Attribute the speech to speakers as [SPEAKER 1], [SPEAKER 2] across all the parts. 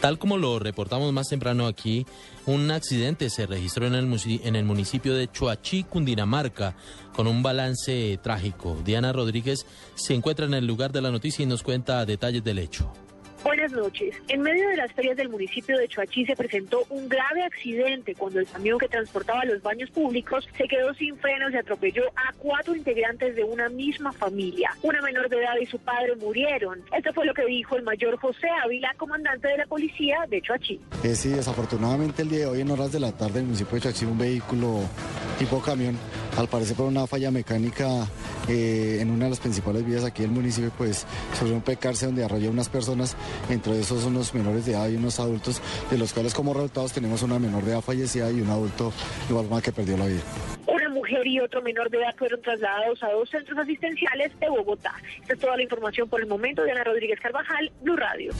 [SPEAKER 1] Tal como lo reportamos más temprano aquí, un accidente se registró en el, municipio de Chuachi, Cundinamarca, con un balance trágico. Diana Rodríguez se encuentra en el lugar de la noticia y nos cuenta detalles del hecho.
[SPEAKER 2] Buenas noches. En medio de las ferias del municipio de Choachí se presentó un grave accidente cuando el camión que transportaba los baños públicos se quedó sin frenos y atropelló a cuatro integrantes de una misma familia. Una menor de edad y su padre murieron. Esto fue lo que dijo el mayor José Ávila, comandante de la policía de Choachí.
[SPEAKER 3] Eh, sí, desafortunadamente el día de hoy en horas de la tarde en el municipio de Choachí un vehículo tipo camión, al parecer por una falla mecánica eh, en una de las principales vías aquí del municipio, pues sobre un pecarse donde arrolla unas personas entre esos unos menores de edad y unos adultos, de los cuales como resultados tenemos una menor de edad fallecida y un adulto igual más que perdió la vida.
[SPEAKER 2] Una mujer y otro menor de edad fueron trasladados a dos centros asistenciales de Bogotá. Esta es toda la información por el momento. Diana Rodríguez Carvajal, Blue Radio.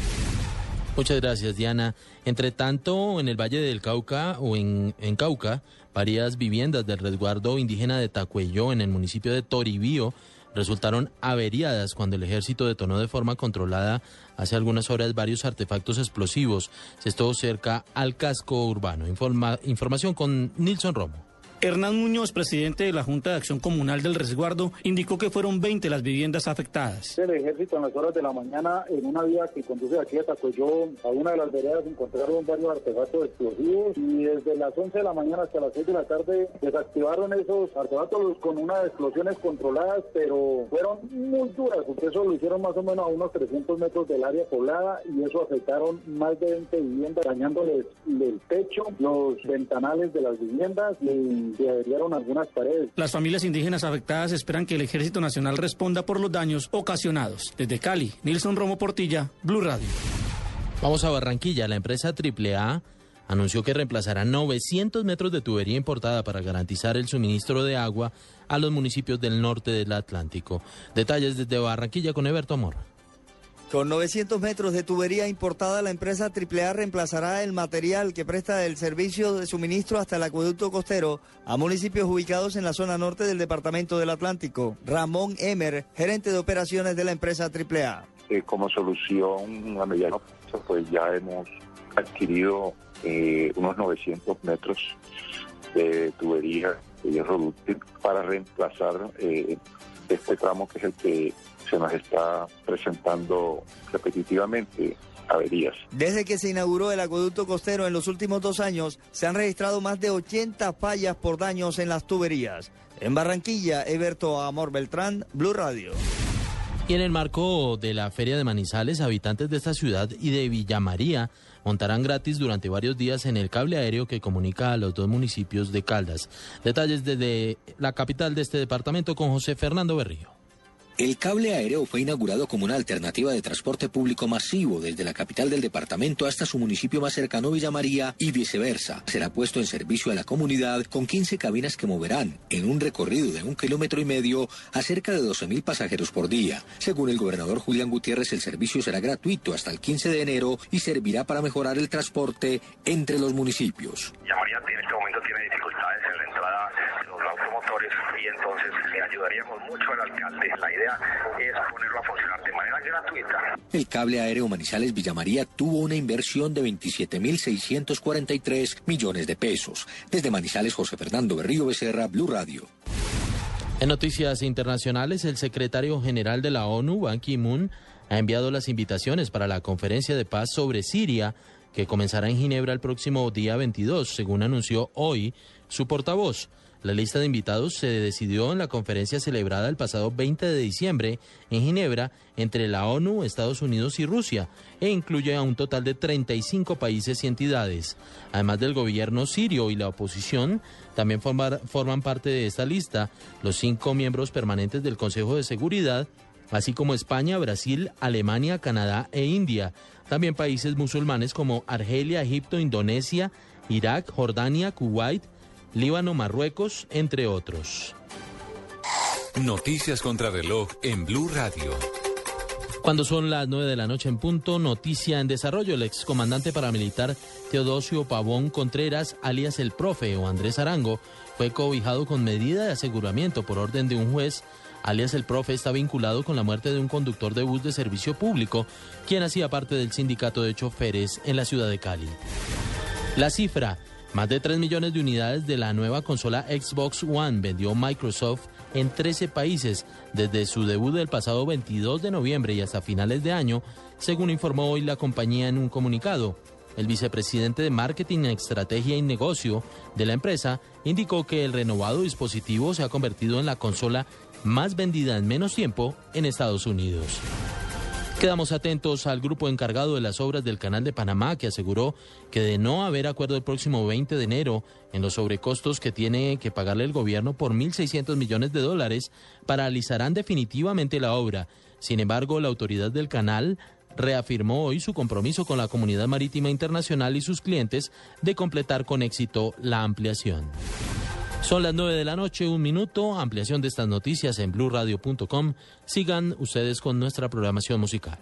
[SPEAKER 1] Muchas gracias, Diana. Entre tanto, en el Valle del Cauca o en, en Cauca, varias viviendas del resguardo indígena de Tacuello, en el municipio de Toribío, resultaron averiadas cuando el ejército detonó de forma controlada hace algunas horas varios artefactos explosivos. Esto cerca al casco urbano. información con Nilson Romo.
[SPEAKER 4] Hernán Muñoz, presidente de la Junta de Acción Comunal del Resguardo, indicó que fueron 20 las viviendas afectadas.
[SPEAKER 5] El ejército en las horas de la mañana, en una vía que conduce aquí a Tacuelló, a una de las veredas, encontraron varios artefactos explosivos y desde las 11 de la mañana hasta las 6 de la tarde desactivaron esos artefactos con unas explosiones controladas, pero fueron muy duras, porque eso lo hicieron más o menos a unos 300 metros del área poblada y eso afectaron más de 20 viviendas, dañándoles el techo, los ventanales de las viviendas y algunas paredes.
[SPEAKER 4] Las familias indígenas afectadas esperan que el Ejército Nacional responda por los daños ocasionados. Desde Cali, Nilson Romo Portilla, Blue Radio.
[SPEAKER 1] Vamos a Barranquilla. La empresa AAA anunció que reemplazará 900 metros de tubería importada para garantizar el suministro de agua a los municipios del norte del Atlántico. Detalles desde Barranquilla con Eberto Amor.
[SPEAKER 6] Con 900 metros de tubería importada, la empresa AAA reemplazará el material que presta el servicio de suministro hasta el acueducto costero a municipios ubicados en la zona norte del departamento del Atlántico. Ramón Emer, gerente de operaciones de la empresa AAA.
[SPEAKER 7] Eh, como solución a mediano plazo, pues ya hemos adquirido eh, unos 900 metros de tubería de hierro para reemplazar eh, este tramo que es el que se nos está presentando repetitivamente averías.
[SPEAKER 6] Desde que se inauguró el acueducto costero en los últimos dos años, se han registrado más de 80 fallas por daños en las tuberías. En Barranquilla, Eberto Amor Beltrán, Blue Radio.
[SPEAKER 1] Y en el marco de la Feria de Manizales, habitantes de esta ciudad y de Villa María montarán gratis durante varios días en el cable aéreo que comunica a los dos municipios de Caldas. Detalles desde la capital de este departamento con José Fernando Berrío.
[SPEAKER 8] El cable aéreo fue inaugurado como una alternativa de transporte público masivo desde la capital del departamento hasta su municipio más cercano, Villa María, y viceversa. Será puesto en servicio a la comunidad con 15 cabinas que moverán, en un recorrido de un kilómetro y medio, a cerca de 12.000 pasajeros por día. Según el gobernador Julián Gutiérrez, el servicio será gratuito hasta el 15 de enero y servirá para mejorar el transporte entre los municipios.
[SPEAKER 9] Villa María en este momento tiene dificultades en la entrada de los automotores y entonces le ayudaríamos mucho al alcalde. Es ponerlo a funcionar de manera gratuita.
[SPEAKER 8] El cable aéreo Manizales Villamaría tuvo una inversión de 27.643 millones de pesos. Desde Manizales, José Fernando Berrío Becerra, Blue Radio.
[SPEAKER 1] En noticias internacionales, el secretario general de la ONU, Ban Ki-moon, ha enviado las invitaciones para la conferencia de paz sobre Siria que comenzará en Ginebra el próximo día 22, según anunció hoy su portavoz. La lista de invitados se decidió en la conferencia celebrada el pasado 20 de diciembre en Ginebra entre la ONU, Estados Unidos y Rusia e incluye a un total de 35 países y entidades. Además del gobierno sirio y la oposición, también forman parte de esta lista los cinco miembros permanentes del Consejo de Seguridad, así como España, Brasil, Alemania, Canadá e India, también países musulmanes como Argelia, Egipto, Indonesia, Irak, Jordania, Kuwait, Líbano, Marruecos, entre otros.
[SPEAKER 10] Noticias contra reloj en Blue Radio.
[SPEAKER 1] Cuando son las 9 de la noche en punto, noticia en desarrollo. El excomandante paramilitar Teodosio Pavón Contreras, alias el profe o Andrés Arango, fue cobijado con medida de aseguramiento por orden de un juez. Alias el profe está vinculado con la muerte de un conductor de bus de servicio público, quien hacía parte del sindicato de choferes en la ciudad de Cali. La cifra, más de 3 millones de unidades de la nueva consola Xbox One vendió Microsoft en 13 países desde su debut del pasado 22 de noviembre y hasta finales de año, según informó hoy la compañía en un comunicado. El vicepresidente de Marketing, Estrategia y Negocio de la empresa indicó que el renovado dispositivo se ha convertido en la consola más vendida en menos tiempo en Estados Unidos. Quedamos atentos al grupo encargado de las obras del Canal de Panamá que aseguró que de no haber acuerdo el próximo 20 de enero en los sobrecostos que tiene que pagarle el gobierno por 1.600 millones de dólares, paralizarán definitivamente la obra. Sin embargo, la autoridad del canal reafirmó hoy su compromiso con la comunidad marítima internacional y sus clientes de completar con éxito la ampliación. Son las 9 de la noche, un minuto. Ampliación de estas noticias en blurradio.com. Sigan ustedes con nuestra programación musical.